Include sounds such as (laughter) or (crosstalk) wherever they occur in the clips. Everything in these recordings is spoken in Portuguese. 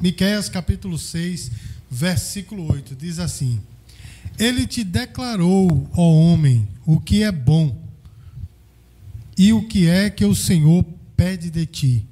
Miqueias capítulo 6, versículo 8, diz assim: Ele te declarou, ó homem, o que é bom e o que é que o Senhor pede de ti,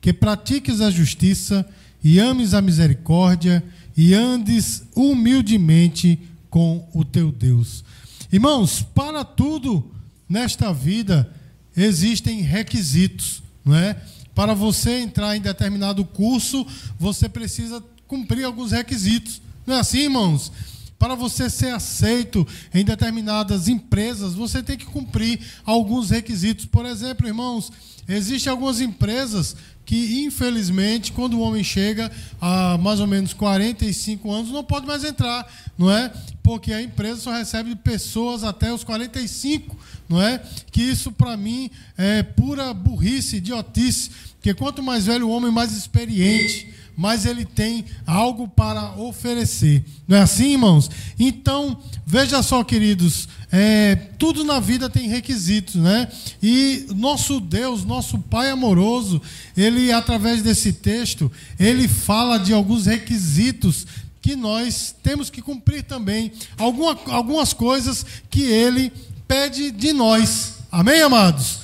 que pratiques a justiça e ames a misericórdia e andes humildemente com o teu Deus. Irmãos, para tudo nesta vida existem requisitos, não é? Para você entrar em determinado curso, você precisa cumprir alguns requisitos. Não é assim, irmãos? Para você ser aceito em determinadas empresas, você tem que cumprir alguns requisitos. Por exemplo, irmãos, existem algumas empresas que, infelizmente, quando o homem chega a mais ou menos 45 anos, não pode mais entrar, não é? Porque a empresa só recebe pessoas até os 45, não é? Que isso, para mim, é pura burrice, idiotice. Porque quanto mais velho o homem, mais experiente mas ele tem algo para oferecer. Não é assim, irmãos? Então, veja só, queridos, é, tudo na vida tem requisitos, né? E nosso Deus, nosso Pai amoroso, ele, através desse texto, ele fala de alguns requisitos que nós temos que cumprir também. Alguma, algumas coisas que ele pede de nós. Amém, amados?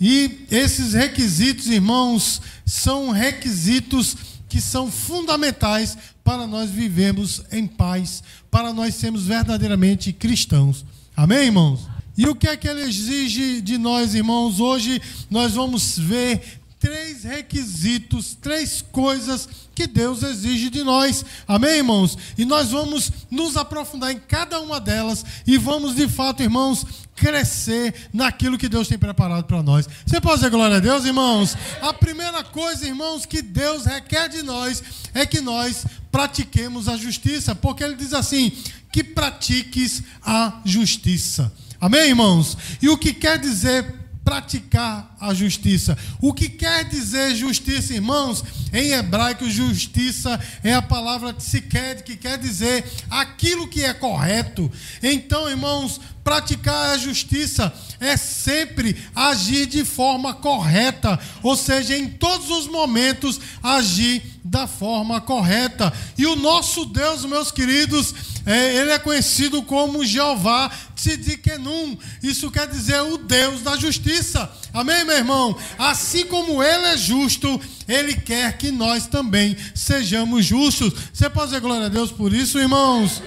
E esses requisitos, irmãos, são requisitos que são fundamentais para nós vivermos em paz, para nós sermos verdadeiramente cristãos. Amém, irmãos? E o que é que ele exige de nós, irmãos? Hoje nós vamos ver três requisitos, três coisas que Deus exige de nós. Amém, irmãos? E nós vamos nos aprofundar em cada uma delas e vamos, de fato, irmãos, crescer naquilo que Deus tem preparado para nós. Você pode dizer glória a Deus, irmãos? A primeira coisa, irmãos, que Deus requer de nós é que nós pratiquemos a justiça, porque Ele diz assim: que pratiques a justiça. Amém, irmãos? E o que quer dizer praticar a justiça. O que quer dizer justiça, irmãos? Em hebraico, justiça é a palavra tsiked, que quer dizer aquilo que é correto. Então, irmãos, praticar a justiça é sempre agir de forma correta, ou seja, em todos os momentos agir da forma correta. E o nosso Deus, meus queridos, é, ele é conhecido como Jeová Tzidkenum. Isso quer dizer o Deus da justiça. Amém, meu irmão? Assim como ele é justo, ele quer que nós também sejamos justos. Você pode dizer glória a Deus por isso, irmãos?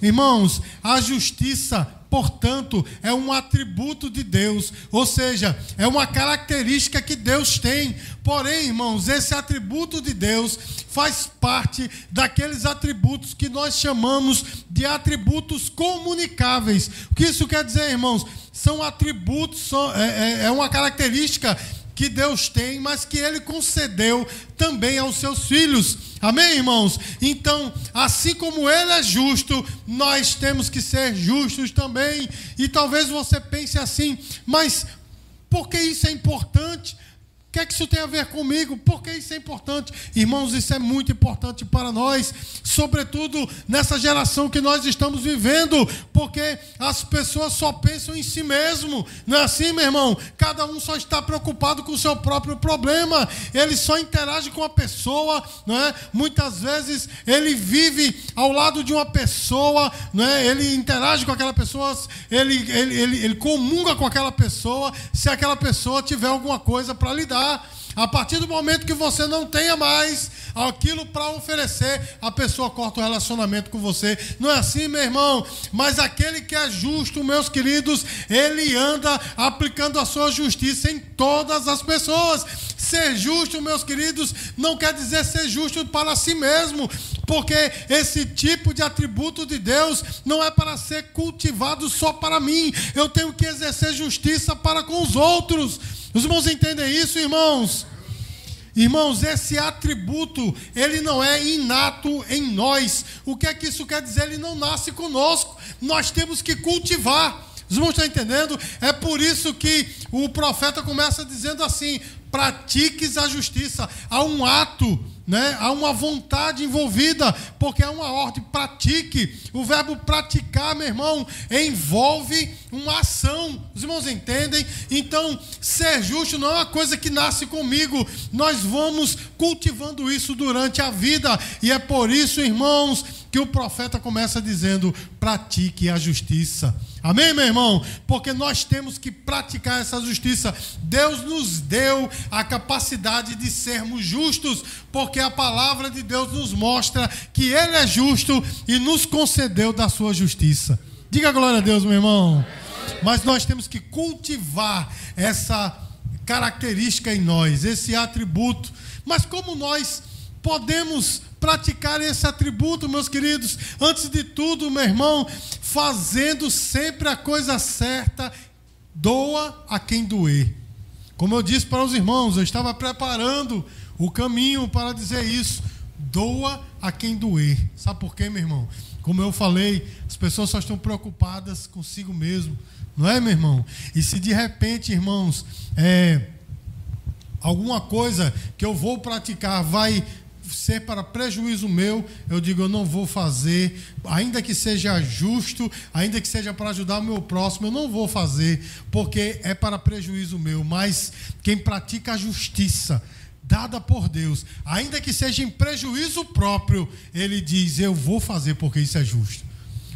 Irmãos, a justiça portanto, é um atributo de Deus, ou seja, é uma característica que Deus tem. Porém, irmãos, esse atributo de Deus faz parte daqueles atributos que nós chamamos de atributos comunicáveis. O que isso quer dizer, irmãos? São atributos, é, é, é uma característica que Deus tem, mas que Ele concedeu também aos seus filhos. Amém, irmãos? Então, assim como Ele é justo, nós temos que ser justos também. E talvez você pense assim, mas por que isso é importante? O que é que isso tem a ver comigo? Por que isso é importante? Irmãos, isso é muito importante para nós, sobretudo nessa geração que nós estamos vivendo, porque as pessoas só pensam em si mesmo. Não é assim, meu irmão? Cada um só está preocupado com o seu próprio problema. Ele só interage com a pessoa, não é? Muitas vezes ele vive ao lado de uma pessoa, não é? Ele interage com aquela pessoa, ele, ele, ele, ele comunga com aquela pessoa, se aquela pessoa tiver alguma coisa para lhe A partir do momento que você não tenha mais aquilo para oferecer, a pessoa corta o relacionamento com você. Não é assim, meu irmão? Mas aquele que é justo, meus queridos, ele anda aplicando a sua justiça em todas as pessoas. Ser justo, meus queridos, não quer dizer ser justo para si mesmo, porque esse tipo de atributo de Deus não é para ser cultivado só para mim. Eu tenho que exercer justiça para com os outros. Os irmãos entendem isso, irmãos? Irmãos, esse atributo, ele não é inato em nós. O que é que isso quer dizer? Ele não nasce conosco. Nós temos que cultivar. Os irmãos estão entendendo? É por isso que o profeta começa dizendo assim: pratiques a justiça. Há um ato né? há uma vontade envolvida, porque é uma ordem, pratique. O verbo praticar, meu irmão, envolve uma ação. Os irmãos entendem? Então, ser justo não é uma coisa que nasce comigo, nós vamos cultivando isso durante a vida, e é por isso, irmãos, que o profeta começa dizendo: pratique a justiça. Amém, meu irmão? Porque nós temos que praticar essa justiça. Deus nos deu a capacidade de sermos justos, porque a palavra de Deus nos mostra que Ele é justo e nos concedeu da sua justiça. Diga glória a Deus, meu irmão. Mas nós temos que cultivar essa característica em nós, esse atributo. Mas como nós podemos praticar esse atributo, meus queridos. Antes de tudo, meu irmão, fazendo sempre a coisa certa, doa a quem doer. Como eu disse para os irmãos, eu estava preparando o caminho para dizer isso. Doa a quem doer. Sabe por quê, meu irmão? Como eu falei, as pessoas só estão preocupadas consigo mesmo. Não é, meu irmão? E se de repente, irmãos, é, alguma coisa que eu vou praticar vai ser para prejuízo meu, eu digo, eu não vou fazer, ainda que seja justo, ainda que seja para ajudar o meu próximo, eu não vou fazer, porque é para prejuízo meu. Mas quem pratica a justiça, dada por Deus, ainda que seja em prejuízo próprio, ele diz: Eu vou fazer porque isso é justo.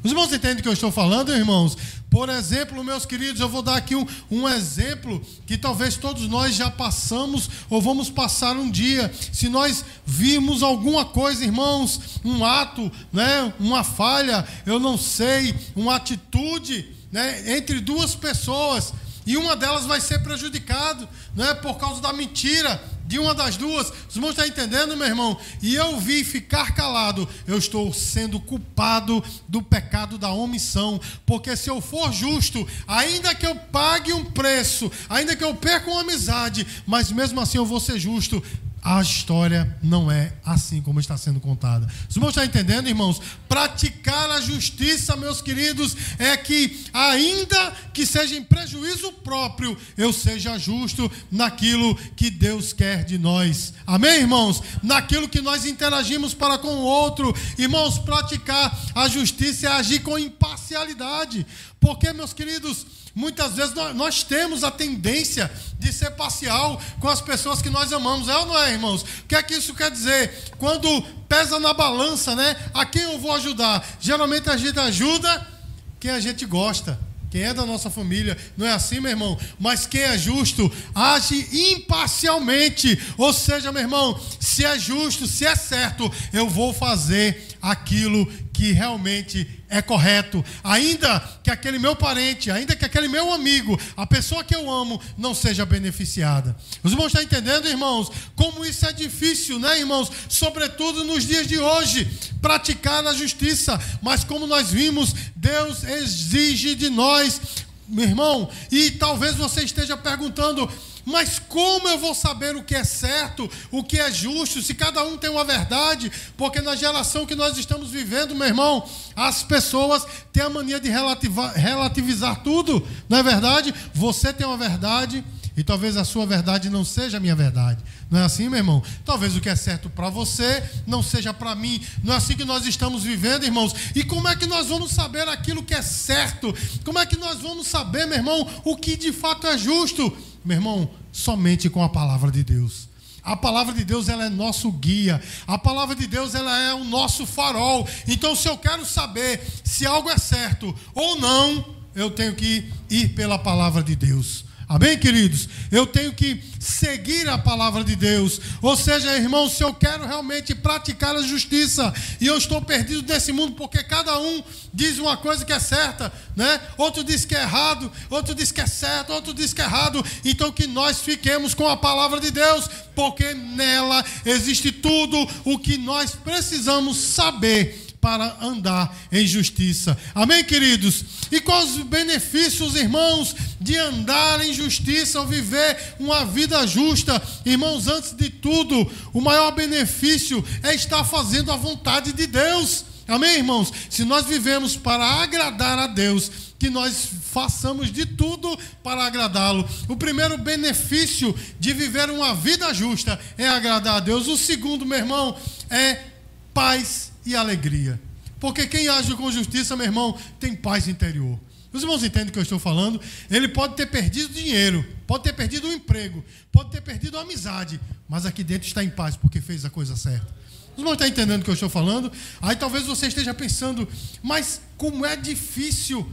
Os irmãos entendem o que eu estou falando, irmãos? Por exemplo, meus queridos, eu vou dar aqui um, um, exemplo que talvez todos nós já passamos ou vamos passar um dia. Se nós vimos alguma coisa, irmãos, um ato, né, uma falha, eu não sei, uma atitude né, entre duas pessoas e uma delas vai ser prejudicada né, por causa da mentira de uma das duas. Os irmãos estão entendendo, meu irmão? E eu vi ficar calado, eu estou sendo culpado do pecado da omissão. Porque se eu for justo, ainda que eu pague um preço, ainda que eu perca uma amizade, mas mesmo assim eu vou ser justo, a história não é assim como está sendo contada. Os irmãos estão entendendo, irmãos? Praticar a justiça, meus queridos, é que, ainda que seja em prejuízo próprio, eu seja justo naquilo que Deus quer de nós. Amém, irmãos? Naquilo que nós interagimos para com o outro. Irmãos, praticar a justiça é agir com imparcialidade. Porque, meus queridos, Muitas vezes nós, nós, temos a tendência de ser parcial com as pessoas que nós amamos. É ou não é, irmãos? O que é que isso quer dizer? Quando pesa na balança, né? A quem eu vou ajudar? Geralmente a gente ajuda quem a gente gosta. Quem é da nossa família, não é assim, meu irmão? Mas quem é justo, age imparcialmente. Ou seja, meu irmão, se é justo, se é certo, eu vou fazer aquilo que realmente é correto, ainda que aquele meu parente, ainda que aquele meu amigo, a pessoa que eu amo, não seja beneficiada. Os irmãos estão entendendo, irmãos? Como isso é difícil, né, irmãos? Sobretudo nos dias de hoje, praticar a justiça. Mas como nós vimos, Deus exige de nós, meu irmão, e talvez você esteja perguntando mas como eu vou saber o que é certo, o que é justo, se cada um tem uma verdade? Porque na geração que nós estamos vivendo, meu irmão, as pessoas têm a mania de relativizar tudo, não é verdade? Você tem uma verdade. E talvez a sua verdade não seja a minha verdade. Não é assim, meu irmão? Talvez o que é certo para você não seja para mim. Não é assim que nós estamos vivendo, irmãos. E como é que nós vamos saber aquilo que é certo? Como é que nós vamos saber, meu irmão, o que de fato é justo? Meu irmão, somente com a palavra de Deus. A palavra de Deus ela é nosso guia. A palavra de Deus ela é o nosso farol. Então, se eu quero saber se algo é certo ou não, eu tenho que ir pela palavra de Deus. Amém, queridos? Eu tenho que seguir a palavra de Deus. Ou seja, irmãos, se eu quero realmente praticar a justiça e eu estou perdido nesse mundo porque cada um diz uma coisa que é certa, né? Outro diz que é errado, outro diz que é certo, outro diz que é errado. Então que nós fiquemos com a palavra de Deus, porque nela existe tudo o que nós precisamos saber para andar em justiça. Amém, queridos? E quais os benefícios, irmãos, de andar em justiça ou viver uma vida justa? Irmãos, antes de tudo, o maior benefício é estar fazendo a vontade de Deus. Amém, irmãos? Se nós vivemos para agradar a Deus, que nós façamos de tudo para agradá-lo. O primeiro benefício de viver uma vida justa é agradar a Deus. O segundo, meu irmão, é paz e alegria. Porque quem age com justiça, meu irmão, tem paz interior. Os irmãos entendem o que eu estou falando? Ele pode ter perdido dinheiro, pode ter perdido o emprego, pode ter perdido a amizade, mas aqui dentro está em paz porque fez a coisa certa. Os irmãos estão entendendo o que eu estou falando? Aí talvez você esteja pensando, mas como é difícil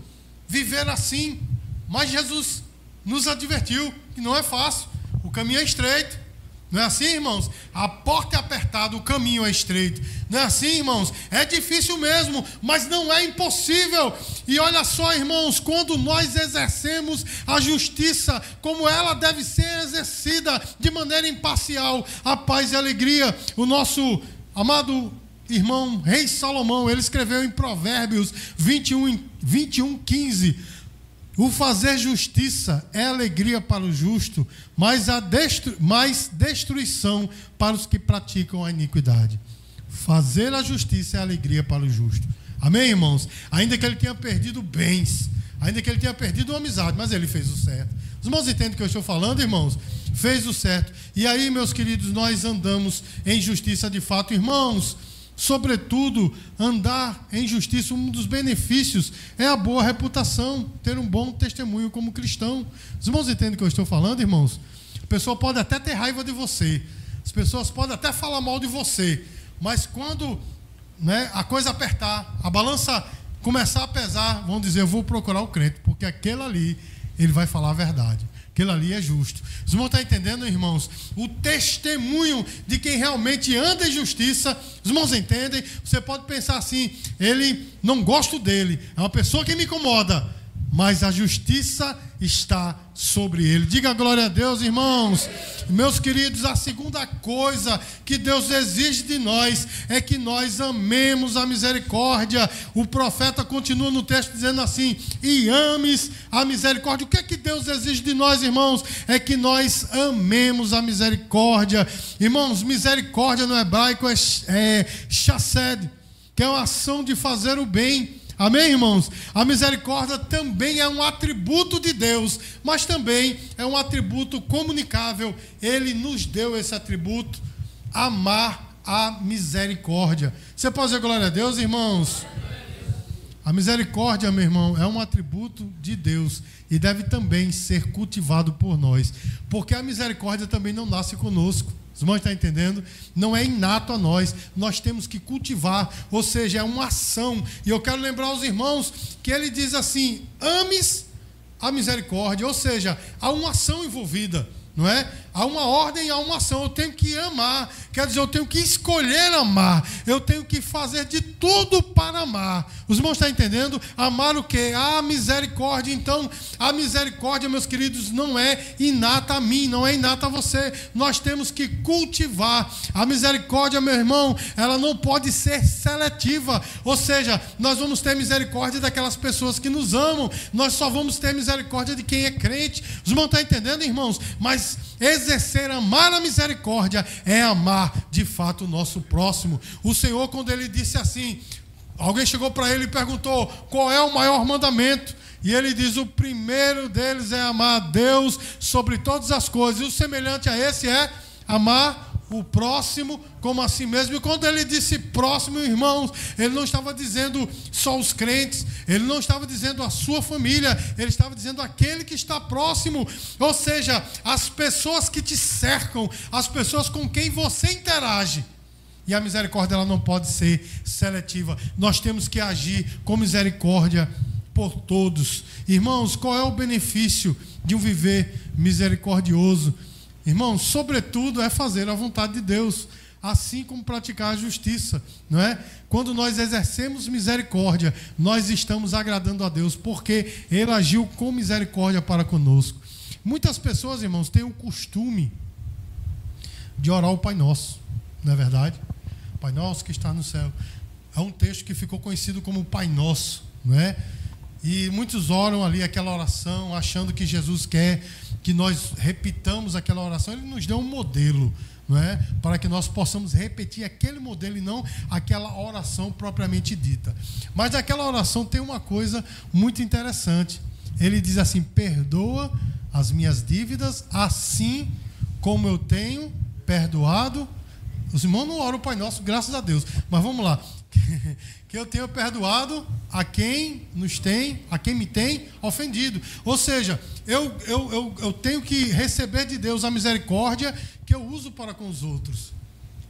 viver assim. Mas Jesus nos advertiu que não é fácil, o caminho é estreito. Não é assim, irmãos? A porta é apertada, o caminho é estreito. Não é assim, irmãos? É difícil mesmo, mas não é impossível. E olha só, irmãos, quando nós exercemos a justiça como ela deve ser exercida, de maneira imparcial, a paz e a alegria. O nosso amado irmão Rei Salomão, ele escreveu em Provérbios 21, 21 15 o fazer justiça é alegria para o justo, mas, a destru destruição para os que praticam a iniquidade. Fazer a justiça é alegria para o justo. Amém, irmãos? Ainda que ele tenha perdido bens, ainda que ele tenha perdido uma amizade, mas ele fez o certo. Os irmãos entendem o que eu estou falando, irmãos? Fez o certo. E aí, meus queridos, nós andamos em justiça de fato, irmãos. Sobretudo, andar em justiça, um dos benefícios é a boa reputação, ter um bom testemunho como cristão. Os irmãos entendem o que eu estou falando, irmãos? A pessoa pode até ter raiva de você, as pessoas podem até falar mal de você, mas quando né, a coisa apertar, a balança começar a pesar, vão dizer: Eu vou procurar o crente, porque aquele ali, ele vai falar a verdade. Aquilo ali é justo. Os irmãos estão entendendo, irmãos? O testemunho de quem realmente anda em justiça. Os irmãos entendem? Você pode pensar assim: ele não gosto dele, é uma pessoa que me incomoda mas a justiça está sobre ele. Diga glória a Deus, irmãos. Meus queridos, a segunda coisa que Deus exige de nós é que nós amemos a misericórdia. O profeta continua no texto dizendo assim: "E ames a misericórdia". O que é que Deus exige de nós, irmãos? É que nós amemos a misericórdia. Irmãos, misericórdia no hebraico é, é chased, que é uma ação de fazer o bem. Amém, irmãos? A misericórdia também é um atributo de Deus, mas também é um atributo comunicável. Ele nos deu esse atributo, amar a misericórdia. Você pode dizer glória a Deus, irmãos? A misericórdia, meu irmão, é um atributo de Deus e deve também ser cultivado por nós, porque a misericórdia também não nasce conosco. Os irmãos estão entendendo? Não é inato a nós, nós temos que cultivar, ou seja, é uma ação. E eu quero lembrar aos irmãos que ele diz assim: ames a misericórdia, ou seja, há uma ação envolvida não é? Há uma ordem, há uma ação. Eu tenho que amar. Quer dizer, eu tenho que escolher amar. Eu tenho que fazer de tudo para amar. Os irmãos estão entendendo? Amar o quê? A misericórdia. Então, a misericórdia, meus queridos, não é inata a mim, não é inata a você. Nós temos que cultivar. A misericórdia, meu irmão, ela não pode ser seletiva. Ou seja, nós vamos ter misericórdia daquelas pessoas que nos amam. Nós só vamos ter misericórdia de quem é crente. Os irmãos estão entendendo, irmãos? Mas exercer, amar a misericórdia é amar de fato o nosso próximo. O Senhor, quando ele disse assim, alguém chegou para ele e perguntou: qual é o maior mandamento? E ele diz: o primeiro deles é amar a Deus sobre todas as coisas, e o semelhante a esse é amar o próximo como a si mesmo. E quando ele disse próximo, irmãos, ele não estava dizendo só os crentes, ele não estava dizendo a sua família, ele estava dizendo aquele que está próximo, ou seja, as pessoas que te cercam, as pessoas com quem você interage. E a misericórdia ela não pode ser seletiva. Nós temos que agir com misericórdia por todos. Irmãos, qual é o benefício de um viver misericordioso? Irmão, sobretudo é fazer a vontade de Deus, assim como praticar a justiça, não é? Quando nós exercemos misericórdia, nós estamos agradando a Deus, porque Ele agiu com misericórdia para conosco. Muitas pessoas, irmãos, têm o costume de orar o Pai Nosso, não é verdade? Pai Nosso que está no céu. É um texto que ficou conhecido como Pai Nosso, não é? E muitos oram ali aquela oração, achando que Jesus quer que nós repitamos aquela oração. Ele nos deu um modelo. não é? Para que nós possamos repetir aquele modelo e não aquela oração propriamente dita. Mas daquela oração tem uma coisa muito interessante. Ele diz assim: "Perdoa as minhas dívidas, assim como eu tenho perdoado". Os irmãos não oram o Pai Nosso, graças a Deus. Mas vamos lá. (laughs) que eu tenho perdoado a quem nos tem, a quem me tem ofendido. Ou seja, eu, eu, eu, eu tenho que receber de Deus a misericórdia que eu uso para com os outros.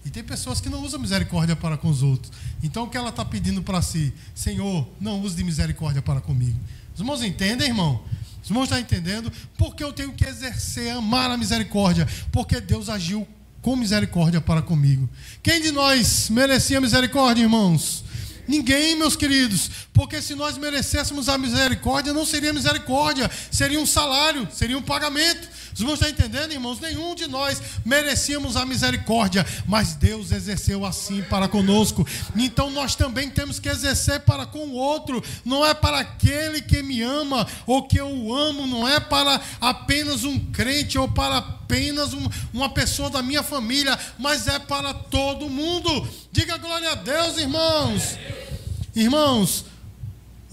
E tem pessoas que não usam misericórdia para com os outros. Então o que ela está pedindo para si? Senhor, não use de misericórdia para comigo. Os irmãos entendem, irmão? Os irmãos estão entendendo? Porque eu tenho que exercer, amar a misericórdia. Porque Deus agiu com misericórdia para comigo. Quem de nós merecia misericórdia, irmãos? Ninguém, meus queridos, porque se nós merecêssemos a misericórdia, não seria misericórdia, seria um salário, seria um pagamento. Os irmãos estão entendendo, irmãos? Nenhum de nós merecíamos a misericórdia, mas Deus exerceu assim para conosco. Então nós também temos que exercer para com o outro. Não é para aquele que me ama ou que eu amo, não é para apenas um crente ou para apenas um, uma pessoa da minha família, mas é para todo mundo. Diga glória a Deus, irmãos. Irmãos,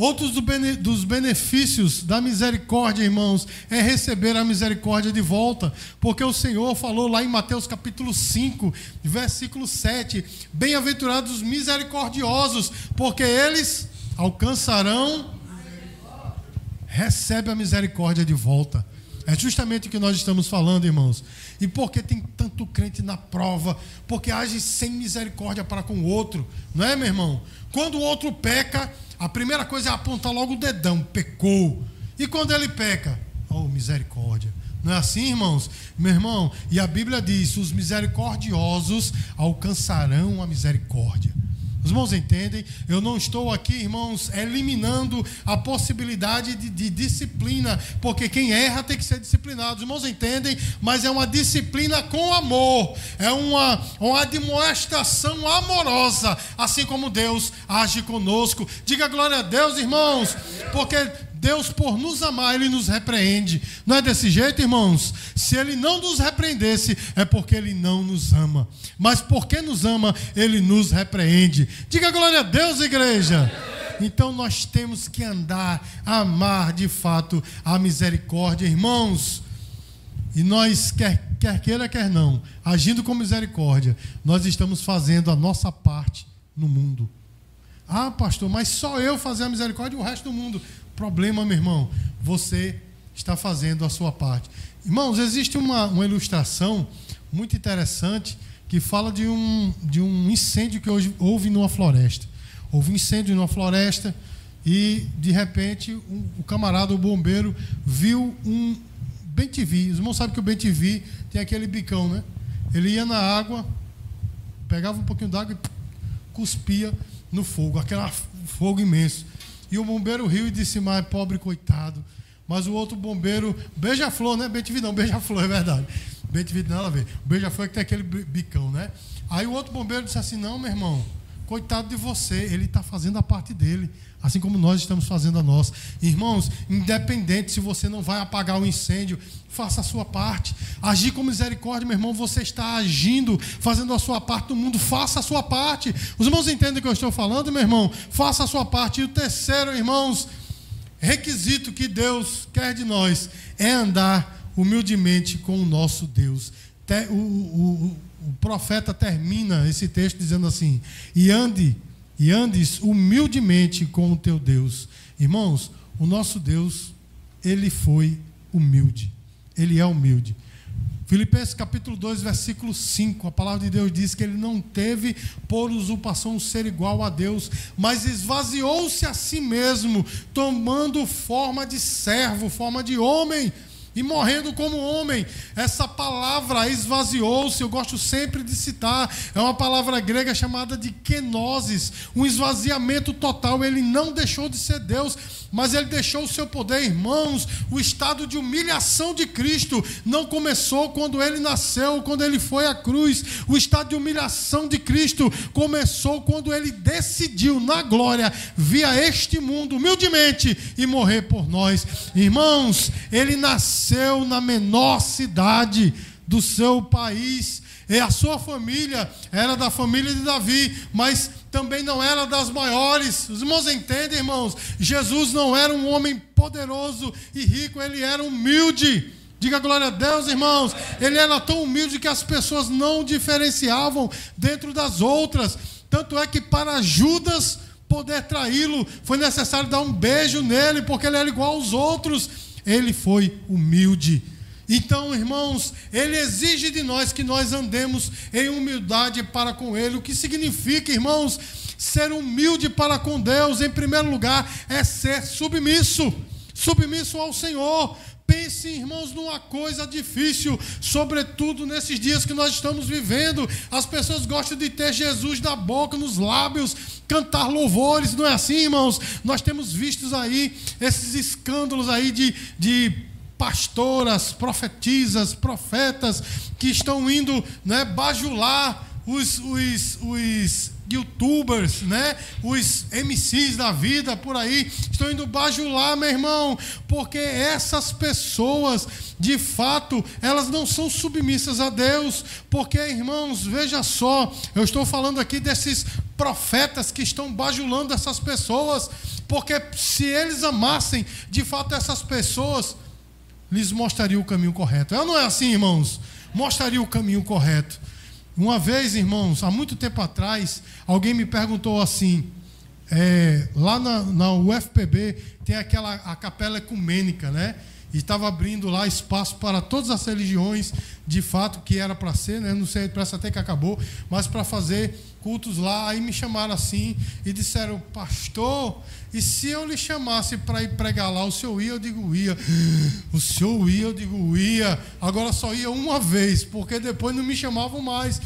Outros dos benefícios da misericórdia, irmãos, é receber a misericórdia de volta, porque o Senhor falou lá em Mateus capítulo 5, versículo 7: Bem-aventurados os misericordiosos, porque eles alcançarão. Recebe a misericórdia de volta. É justamente o que nós estamos falando, irmãos. E porque tem tanto crente na prova, porque age sem misericórdia para com o outro, não é, meu irmão? Quando o outro peca, a primeira coisa é apontar logo o dedão, pecou. E quando ele peca, oh, misericórdia. Não é assim, irmãos? Meu irmão, e a Bíblia diz: os misericordiosos alcançarão a misericórdia. Os irmãos entendem? Eu não estou aqui, irmãos, eliminando a possibilidade de, de, disciplina, porque quem erra tem que ser disciplinado. Os irmãos entendem? Mas é uma disciplina com amor, é uma, uma admoestação amorosa, assim como Deus age conosco. Diga glória a Deus, irmãos, porque Deus, por nos amar, Ele nos repreende. Não é desse jeito, irmãos? Se Ele não nos repreendesse, é porque Ele não nos ama. Mas porque nos ama, Ele nos repreende. Diga glória a Deus, igreja. Então nós temos que andar, amar de fato a misericórdia, irmãos. E nós, quer, quer queira, quer não, agindo com misericórdia, nós estamos fazendo a nossa parte no mundo. Ah, pastor, mas só eu fazer a misericórdia e o resto do mundo problema, meu irmão, você está fazendo a sua parte. Irmãos, existe uma, uma ilustração muito interessante que fala de um, de um incêndio que hoje houve numa floresta. Houve um incêndio numa floresta e, de repente, um, o camarada, o bombeiro, viu um bem TV. Os irmãos sabem que o bem TV tem aquele bicão, né? Ele ia na água, pegava um pouquinho d'água e cuspia no fogo, aquele fogo imenso. E o bombeiro riu e disse: Mas pobre coitado. Mas o outro bombeiro, beija-flor, né? Bentivi não, beija-flor, é verdade. Bentivi nada a ver. Beija-flor é que tem aquele bicão, né? Aí o outro bombeiro disse assim: Não, meu irmão, coitado de você, ele está fazendo a parte dele assim como nós estamos fazendo a nossa. Irmãos, independente se você não vai apagar o incêndio, faça a sua parte. Agir com misericórdia, meu irmão, você está agindo, fazendo a sua parte do mundo, faça a sua parte. Os irmãos entendem o que eu estou falando, meu irmão? Faça a sua parte. E o terceiro, irmãos, requisito que Deus quer de nós é andar humildemente com o nosso Deus. O, o, o, profeta termina esse texto dizendo assim: e ande e andes humildemente com o teu Deus. Irmãos, o nosso Deus, ele foi humilde. Ele é humilde. Filipenses capítulo 2, versículo 5, a palavra de Deus diz que ele não teve por usurpação ser igual a Deus, mas esvaziou-se a si mesmo, tomando forma de servo, forma de homem, e morrendo como homem. Essa palavra esvaziou-se, eu gosto sempre de citar, é uma palavra grega chamada de kenosis, um esvaziamento total. Ele não deixou de ser Deus, mas ele deixou o seu poder, irmãos. O estado de humilhação de Cristo não começou quando ele nasceu, quando ele foi à cruz. O estado de humilhação de Cristo começou quando ele decidiu, na glória, via este mundo humildemente e morrer por nós. Irmãos, ele nasceu na menor cidade do seu país E a sua família era da família de Davi, mas também não era das maiores. Os irmãos entendem, irmãos? Jesus não era um homem poderoso e rico, ele era humilde. Diga glória a Deus, irmãos. Ele era tão humilde que as pessoas não diferenciavam dentro das outras. Tanto é que para Judas poder traí-lo, foi necessário dar um beijo nele, porque ele era igual aos outros. Ele foi humilde. Então, irmãos, ele exige de nós que nós andemos em humildade para com ele. O que significa, irmãos, ser humilde para com Deus, em primeiro lugar, é ser submisso submisso ao Senhor. Pense, irmãos, numa coisa difícil, sobretudo nesses dias que nós estamos vivendo. As pessoas gostam de ter Jesus na boca, nos lábios, cantar louvores, não é assim, irmãos? Nós temos visto aí esses escândalos aí de, de pastoras, profetisas, profetas que estão indo né, bajular os, os, os youtubers, né? Os MCs da vida por aí estão indo bajular, meu irmão, porque essas pessoas, de fato, elas não são submissas a Deus, porque, irmãos, veja só, eu estou falando aqui desses profetas que estão bajulando essas pessoas, porque se eles amassem de fato essas pessoas, lhes mostraria o caminho correto. É não é assim, irmãos? Mostraria o caminho correto. Uma vez, irmãos, há muito tempo atrás, alguém me perguntou assim: é, lá na, na UFPB tem aquela a capela ecumênica, né? E estava abrindo lá espaço para todas as religiões, de fato, que era para ser, né? Não sei, parece até que acabou, mas para fazer cultos lá. Aí me chamaram assim e disseram, pastor, e se eu lhe chamasse para ir pregar lá, o senhor ia? Eu digo, ia. (gasps) O senhor ia? Eu digo, ia. Agora só ia uma vez, porque depois não me chamavam mais.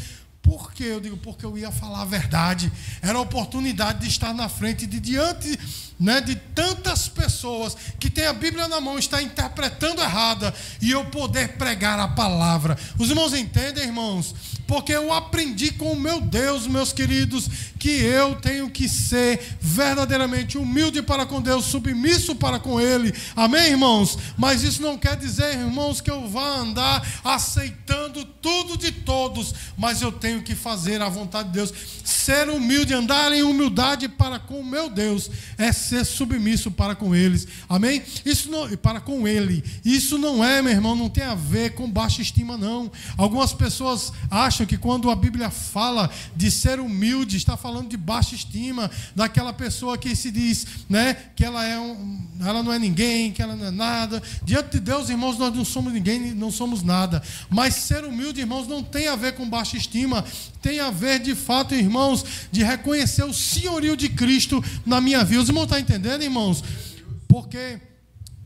Por quê? Eu digo, porque eu ia falar a verdade. Era a oportunidade de estar na frente, de diante né, de tantas pessoas que têm a Bíblia na mão, está interpretando errada, e eu poder pregar a palavra. Os irmãos entendem, irmãos? Porque eu aprendi com o meu Deus, meus queridos, que eu tenho que ser verdadeiramente humilde para com Deus, submisso para com Ele. Amém, irmãos? Mas isso não quer dizer, irmãos, que eu vá andar aceitando tudo de todos, mas eu tenho que fazer a vontade de Deus. Ser humilde, andar em humildade para com o meu Deus, é ser submisso para com eles. Amém? Isso não, para com ele. Isso não é, meu irmão, não tem a ver com baixa estima, não. Algumas pessoas acham que quando a Bíblia fala de ser humilde, está falando de baixa estima, daquela pessoa que se diz, né, que ela é um, ela não é ninguém, que ela não é nada. Diante de Deus, irmãos, nós não somos ninguém, não somos nada. Mas ser humilde, irmãos, não tem a ver com baixa estima, tem a ver de fato, irmãos, de reconhecer o senhorio de Cristo na minha vida. Os irmãos estão entendendo, irmãos? Porque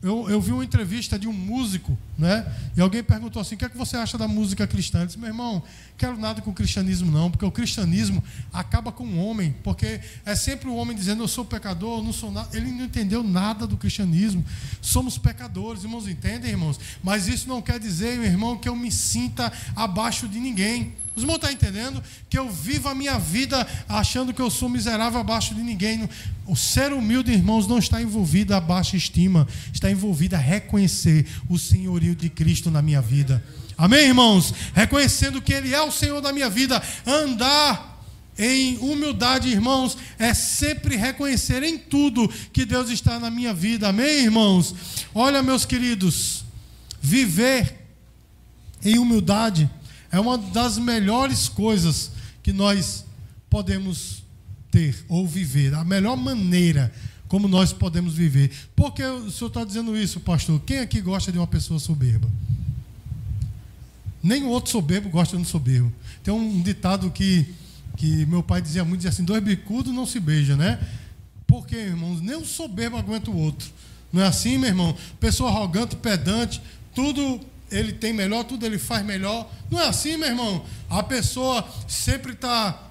eu, eu vi uma entrevista de um músico, né? E alguém perguntou assim: o que é que você acha da música cristã? Eu disse, meu irmão, quero nada com o cristianismo, não, porque o cristianismo acaba com o homem, porque é sempre o homem dizendo, eu sou pecador, eu não sou nada. Ele não entendeu nada do cristianismo. Somos pecadores, irmãos, entendem, irmãos? Mas isso não quer dizer, meu irmão, que eu me sinta abaixo de ninguém. Os irmãos estão entendendo? Que eu vivo a minha vida achando que eu sou miserável abaixo de ninguém. O ser humilde, irmãos, não está envolvido a baixa estima, está envolvido a reconhecer o senhorio de Cristo na minha vida. Amém, irmãos? Reconhecendo que Ele é o Senhor da minha vida, andar em humildade, irmãos, é sempre reconhecer em tudo que Deus está na minha vida. Amém, irmãos? Olha, meus queridos, viver em humildade é uma das melhores coisas que nós podemos ter ou viver, a melhor maneira como nós podemos viver. Por que o senhor está dizendo isso, pastor? Quem aqui gosta de uma pessoa soberba? Nem o outro soberbo gosta de um soberbo. Tem um ditado que, que meu pai dizia muito, dizia assim, dois bicudos não se beijam, né? Porque, irmãos, nem um soberbo aguenta o outro. Não é assim, meu irmão? Pessoa arrogante, pedante, tudo ele tem melhor, tudo ele faz melhor. Não é assim, meu irmão. A pessoa sempre está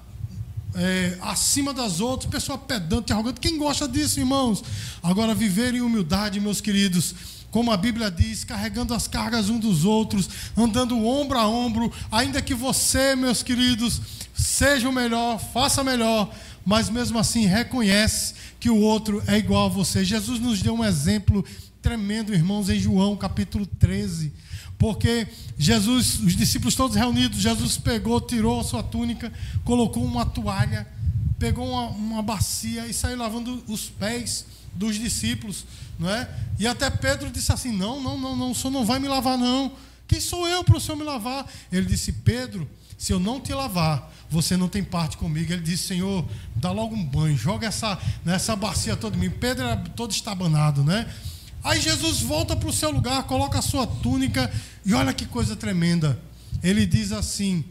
é, acima das outras, pessoa pedante, arrogante. Quem gosta disso, irmãos? Agora, viver em humildade, meus queridos, como a Bíblia diz, carregando as cargas um dos outros, andando ombro a ombro, ainda que você, meus queridos, seja o melhor, faça melhor, mas mesmo assim reconhece que o outro é igual a você. Jesus nos deu um exemplo tremendo, irmãos, em João capítulo 13 porque Jesus, os discípulos todos reunidos, Jesus pegou, tirou a sua túnica, colocou uma toalha, pegou uma, uma bacia e saiu lavando os pés dos discípulos, não é? E até Pedro disse assim: Não, não, não, não, o senhor não vai me lavar, não. Quem sou eu para o senhor me lavar? Ele disse: Pedro, se eu não te lavar, você não tem parte comigo. Ele disse: Senhor, dá logo um banho, joga essa, nessa bacia toda em mim. Pedro era todo estabanado, né? Aí Jesus volta para o seu lugar, coloca a sua túnica e olha que coisa tremenda. Ele diz assim: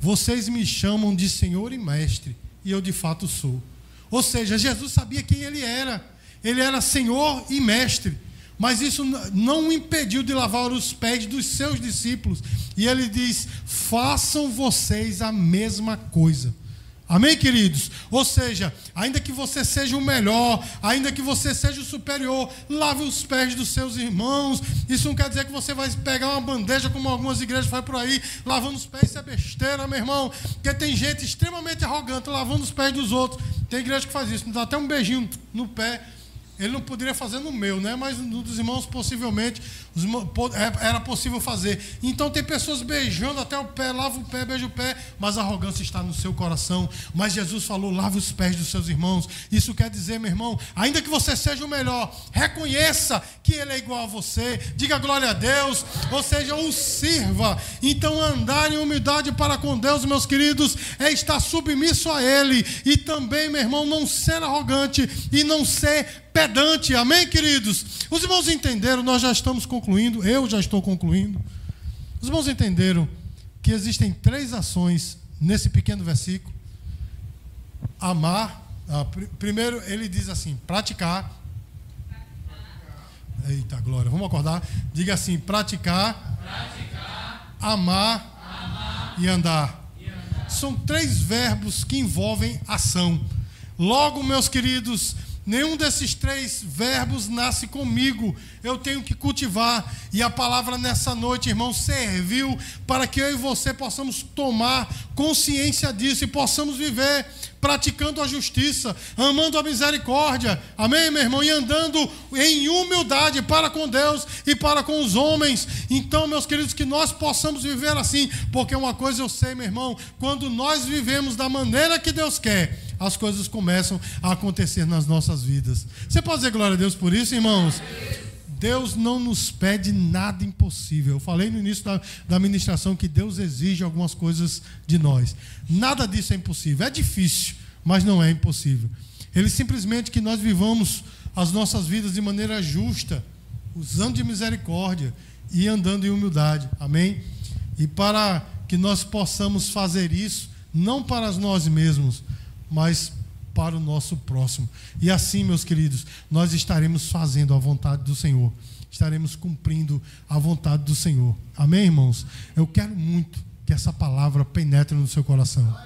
Vocês me chamam de Senhor e Mestre, e eu de fato sou. Ou seja, Jesus sabia quem ele era. Ele era Senhor e Mestre. Mas isso não o impediu de lavar os pés dos seus discípulos. E ele diz: façam vocês a mesma coisa. Amém, queridos? Ou seja, ainda que você seja o melhor, ainda que você seja o superior, lave os pés dos seus irmãos. Isso não quer dizer que você vai pegar uma bandeja, como algumas igrejas fazem por aí, lavando os pés. Isso é besteira, meu irmão. Porque tem gente extremamente arrogante lavando os pés dos outros. Tem igreja que faz isso, dá até um beijinho no pé ele não poderia fazer no meu, né? mas no dos irmãos possivelmente é, era possível fazer. Então tem pessoas beijando até o pé, lava o pé, beija o pé, mas a arrogância está no seu coração. Mas Jesus falou: lave os pés dos seus irmãos. Isso quer dizer, meu irmão, ainda que você seja o melhor, reconheça que ele é igual a você, diga glória a Deus, ou seja, o sirva. Então andar em humildade para com Deus, meus queridos, é estar submisso a Ele e também, meu irmão, não ser arrogante e não ser pedante. Amém, queridos? Os irmãos entenderam, nós já estamos concluindo, eu já estou concluindo. Os irmãos entenderam que existem três ações nesse pequeno versículo: amar. Ah, pr primeiro, ele diz assim: praticar. Eita glória, vamos acordar. Diga assim: praticar, praticar amar, amar e, andar. e andar. São três verbos que envolvem ação. Logo, meus queridos, Nenhum desses três verbos nasce comigo. Eu tenho que cultivar. E a palavra nessa noite, irmão, serviu para que eu e você possamos tomar consciência disso e possamos viver praticando a justiça, amando a misericórdia. Amém, meu irmão? E andando em humildade para com Deus e para com os homens. Então, meus queridos, que nós possamos viver assim, porque uma coisa eu sei, meu irmão, quando nós vivemos da maneira que Deus quer, as coisas começam a acontecer nas nossas vidas. Você pode dizer glória a Deus por isso, irmãos? Deus não nos pede nada impossível. Eu falei no início da, da ministração que Deus exige algumas coisas de nós. Nada disso é impossível. É difícil, mas não é impossível. Ele simplesmente que nós vivamos as nossas vidas de maneira justa, usando de misericórdia e andando em humildade. Amém? E para que nós possamos fazer isso, não para nós mesmos, mas para o nosso próximo. E assim, meus queridos, nós estaremos fazendo a vontade do Senhor. Estaremos cumprindo a vontade do Senhor. Amém, irmãos? Eu quero muito que essa palavra penetre no seu coração.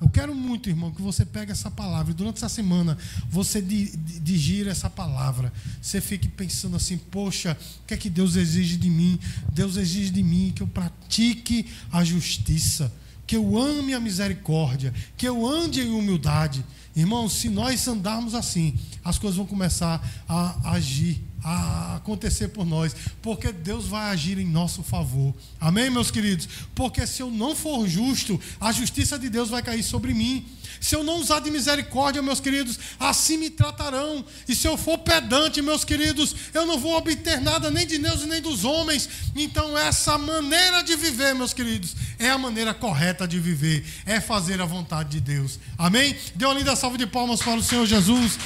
Eu quero muito, irmão, que você pegue essa palavra e durante essa semana você digira essa palavra. Você fique pensando assim: poxa, o que é que Deus exige de mim? Deus exige de mim que eu pratique a justiça que eu ame a misericórdia, que eu ande em humildade. Irmãos, se nós andarmos assim, as coisas vão começar a agir, a acontecer por nós, porque Deus vai agir em nosso favor. Amém, meus queridos? Porque se eu não for justo, a justiça de Deus vai cair sobre mim. Se eu não usar de misericórdia, meus queridos, assim me tratarão. E se eu for pedante, meus queridos, eu não vou obter nada nem de Deus nem dos homens. Então, essa maneira de viver, meus queridos, é a maneira correta de viver, é fazer a vontade de Deus. Amém? Dê uma linda salva de palmas para o Senhor Jesus.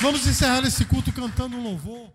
Vamos encerrar esse culto cantando um louvor.